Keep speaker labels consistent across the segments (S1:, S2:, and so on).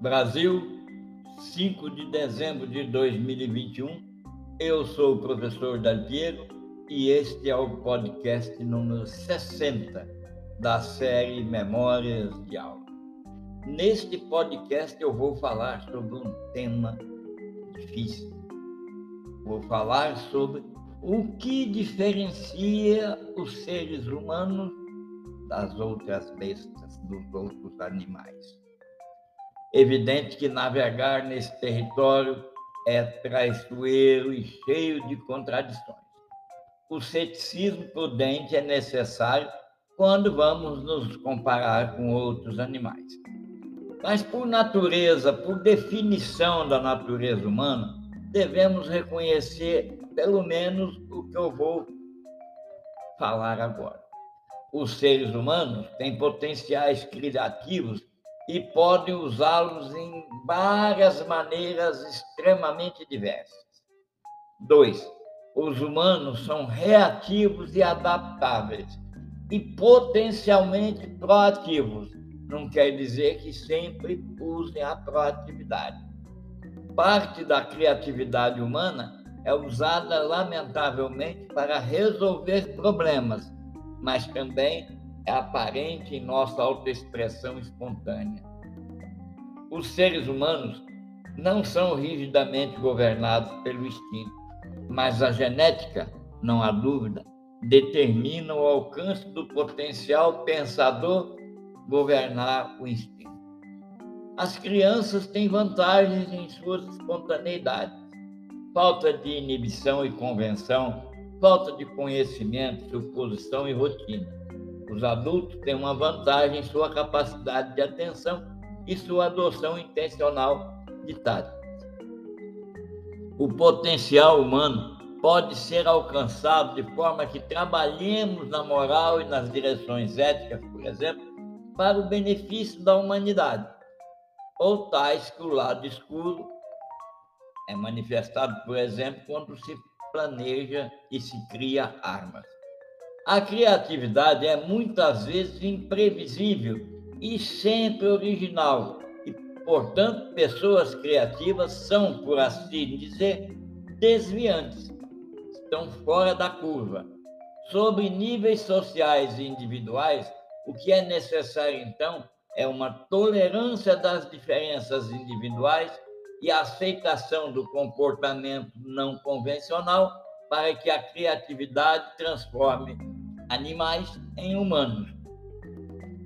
S1: Brasil, 5 de dezembro de 2021. Eu sou o professor Dalpiero e este é o podcast número 60 da série Memórias de Aula. Neste podcast eu vou falar sobre um tema difícil. Vou falar sobre o que diferencia os seres humanos das outras bestas, dos outros animais. Evidente que navegar nesse território é traiçoeiro e cheio de contradições. O ceticismo prudente é necessário quando vamos nos comparar com outros animais. Mas, por natureza, por definição da natureza humana, devemos reconhecer pelo menos o que eu vou falar agora. Os seres humanos têm potenciais criativos e podem usá-los em várias maneiras extremamente diversas. Dois, os humanos são reativos e adaptáveis e potencialmente proativos. Não quer dizer que sempre usem a proatividade. Parte da criatividade humana é usada, lamentavelmente, para resolver problemas, mas também é aparente em nossa autoexpressão espontânea. Os seres humanos não são rigidamente governados pelo instinto, mas a genética, não há dúvida, determina o alcance do potencial pensador governar o instinto. As crianças têm vantagens em suas espontaneidades. Falta de inibição e convenção, falta de conhecimento, suposição e rotina os adultos têm uma vantagem em sua capacidade de atenção e sua adoção intencional de táticas. O potencial humano pode ser alcançado de forma que trabalhemos na moral e nas direções éticas, por exemplo, para o benefício da humanidade, ou tais que o lado escuro é manifestado, por exemplo, quando se planeja e se cria armas. A criatividade é muitas vezes imprevisível e sempre original. E, portanto, pessoas criativas são, por assim dizer, desviantes, estão fora da curva. Sobre níveis sociais e individuais, o que é necessário, então, é uma tolerância das diferenças individuais e a aceitação do comportamento não convencional para que a criatividade transforme animais em humanos.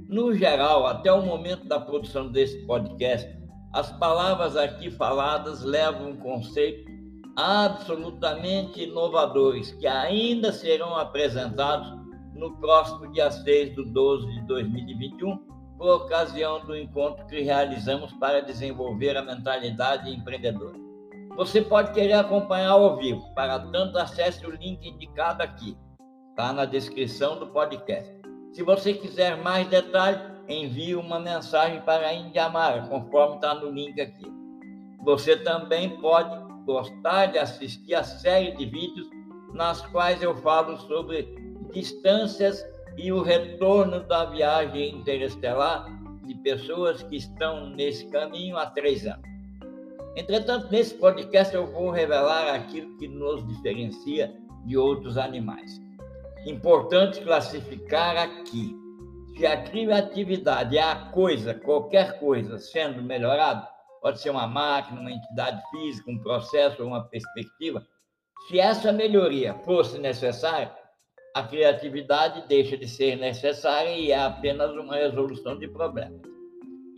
S1: No geral, até o momento da produção desse podcast, as palavras aqui faladas levam um conceito absolutamente inovadores que ainda serão apresentados no próximo dia 6 de 12 de 2021, por ocasião do encontro que realizamos para desenvolver a mentalidade empreendedora. Você pode querer acompanhar ao vivo, para tanto acesse o link indicado aqui Está na descrição do podcast. Se você quiser mais detalhes, envie uma mensagem para a Indiamara, conforme está no link aqui. Você também pode gostar de assistir a série de vídeos nas quais eu falo sobre distâncias e o retorno da viagem interestelar de pessoas que estão nesse caminho há três anos. Entretanto, nesse podcast eu vou revelar aquilo que nos diferencia de outros animais. Importante classificar aqui. Se a criatividade é a coisa, qualquer coisa, sendo melhorada, pode ser uma máquina, uma entidade física, um processo uma perspectiva. Se essa melhoria fosse necessária, a criatividade deixa de ser necessária e é apenas uma resolução de problemas.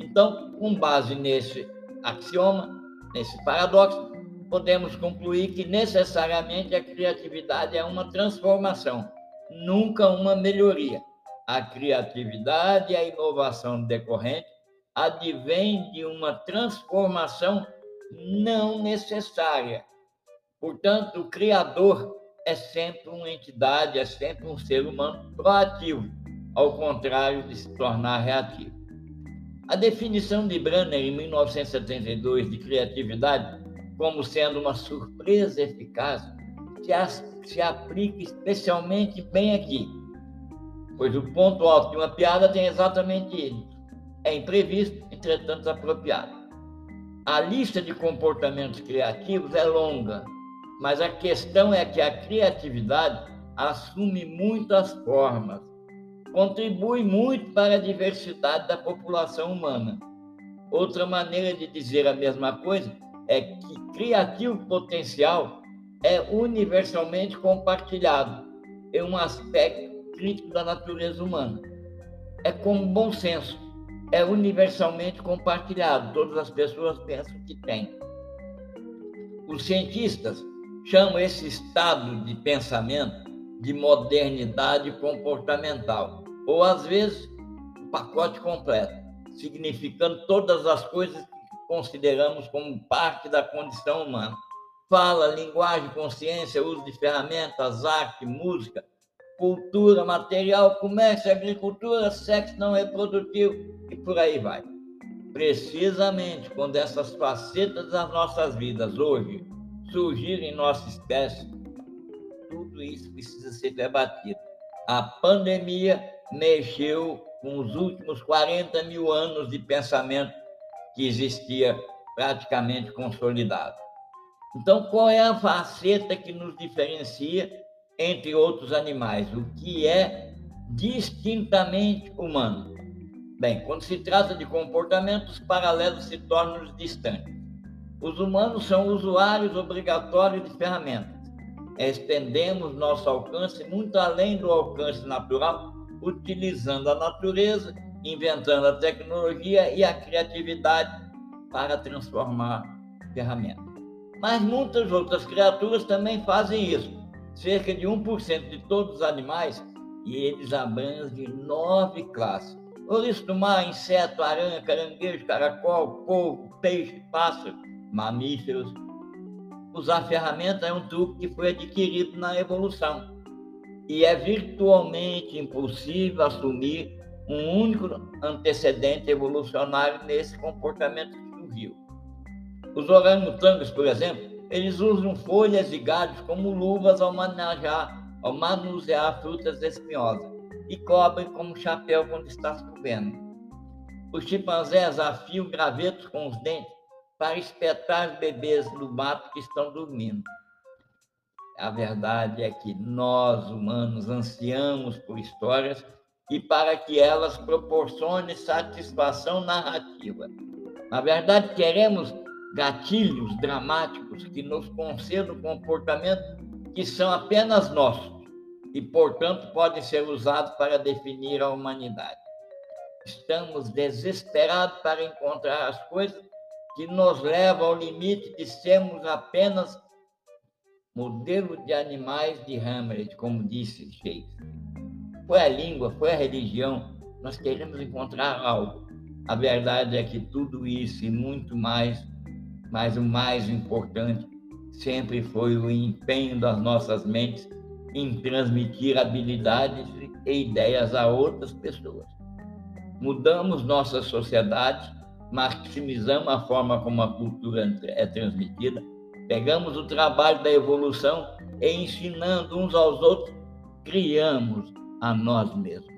S1: Então, com base nesse axioma, nesse paradoxo, podemos concluir que necessariamente a criatividade é uma transformação nunca uma melhoria. A criatividade e a inovação decorrente advém de uma transformação não necessária. Portanto, o Criador é sempre uma entidade, é sempre um ser humano proativo, ao contrário de se tornar reativo. A definição de Brenner, em 1972, de criatividade como sendo uma surpresa eficaz se, se aplica especialmente bem aqui, pois o ponto alto de uma piada tem exatamente ele. É imprevisto, entretanto apropriado. A lista de comportamentos criativos é longa, mas a questão é que a criatividade assume muitas formas, contribui muito para a diversidade da população humana. Outra maneira de dizer a mesma coisa é que criativo potencial é universalmente compartilhado em um aspecto crítico da natureza humana. É como bom senso, é universalmente compartilhado, todas as pessoas pensam que tem. Os cientistas chamam esse estado de pensamento de modernidade comportamental, ou às vezes o pacote completo, significando todas as coisas que consideramos como parte da condição humana. Fala, linguagem, consciência, uso de ferramentas, arte, música, cultura, material, comércio, agricultura, sexo não reprodutivo e por aí vai. Precisamente quando essas facetas das nossas vidas hoje surgirem em nossa espécie, tudo isso precisa ser debatido. A pandemia mexeu com os últimos 40 mil anos de pensamento que existia praticamente consolidado. Então, qual é a faceta que nos diferencia entre outros animais? O que é distintamente humano? Bem, quando se trata de comportamentos paralelos se tornam distantes. Os humanos são usuários obrigatórios de ferramentas. Estendemos nosso alcance muito além do alcance natural, utilizando a natureza, inventando a tecnologia e a criatividade para transformar ferramentas. Mas muitas outras criaturas também fazem isso. Cerca de 1% de todos os animais, e eles abrangem nove classes. Ouriço do mar, inseto, aranha, caranguejo, caracol, polvo, peixe, pássaro, mamíferos. Usar ferramenta é um truque que foi adquirido na evolução. E é virtualmente impossível assumir um único antecedente evolucionário nesse comportamento que surgiu. Os orangotangos, por exemplo, eles usam folhas e galhos como luvas ao manejar, ao manusear frutas espinhosas e cobrem como chapéu quando está chovendo. Os chimpanzés afiam gravetos com os dentes para espetar os bebês no mato que estão dormindo. A verdade é que nós, humanos, ansiamos por histórias e para que elas proporcionem satisfação narrativa. Na verdade, queremos gatilhos dramáticos que nos concedam comportamentos que são apenas nossos e, portanto, podem ser usados para definir a humanidade. Estamos desesperados para encontrar as coisas que nos leva ao limite de sermos apenas modelo de animais de Hamlet, como disse Shakespeare. Foi a língua, foi a religião, nós queremos encontrar algo. A verdade é que tudo isso e muito mais, mas o mais importante sempre foi o empenho das nossas mentes em transmitir habilidades e ideias a outras pessoas. Mudamos nossa sociedade maximizamos a forma como a cultura é transmitida, pegamos o trabalho da evolução e ensinando uns aos outros, criamos a nós mesmos.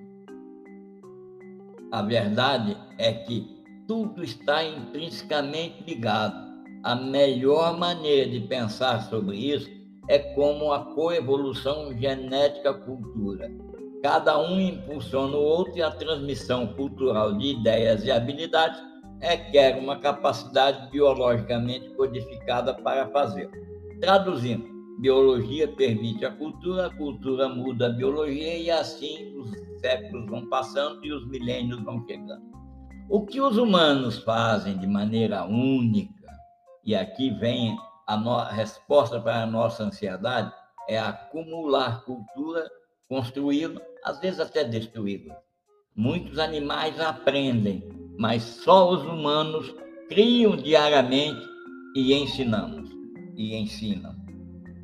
S1: A verdade é que tudo está intrinsecamente ligado. A melhor maneira de pensar sobre isso é como a coevolução genética-cultura. Cada um impulsiona o outro e a transmissão cultural de ideias e habilidades requer uma capacidade biologicamente codificada para fazê-lo. Traduzindo, biologia permite a cultura, a cultura muda a biologia e assim os séculos vão passando e os milênios vão chegando. O que os humanos fazem de maneira única, e aqui vem a, no... resposta para a nossa ansiedade, é acumular cultura, construí-la, às vezes até destruí-la. Muitos animais aprendem, mas só os humanos criam diariamente e ensinamos e ensinam.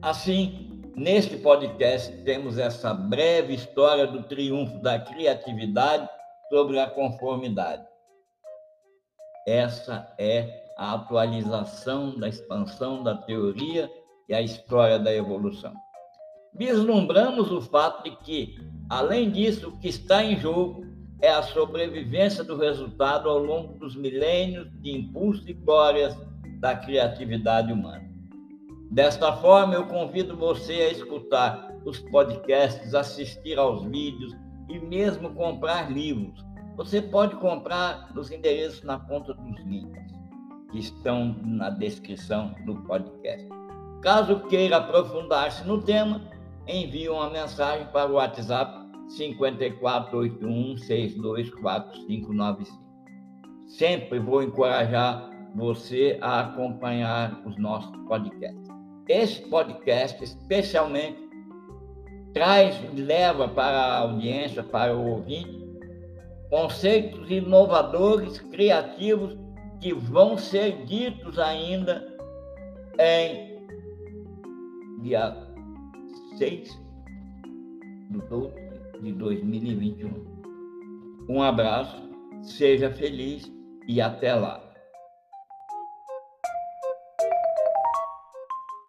S1: Assim, neste podcast temos essa breve história do triunfo da criatividade sobre a conformidade. Essa é a atualização da expansão da teoria e a história da evolução. Vislumbramos o fato de que, além disso, o que está em jogo é a sobrevivência do resultado ao longo dos milênios de impulso e glórias da criatividade humana. Desta forma, eu convido você a escutar os podcasts, assistir aos vídeos e mesmo comprar livros. Você pode comprar nos endereços na ponta dos links que estão na descrição do podcast. Caso queira aprofundar-se no tema, envie uma mensagem para o WhatsApp 5481624595. Sempre vou encorajar você a acompanhar os nossos podcasts. Esse podcast, especialmente, traz e leva para a audiência, para o ouvinte, conceitos inovadores, criativos, que vão ser ditos ainda em dia 6 de 12 de 2021. Um abraço, seja feliz e até lá.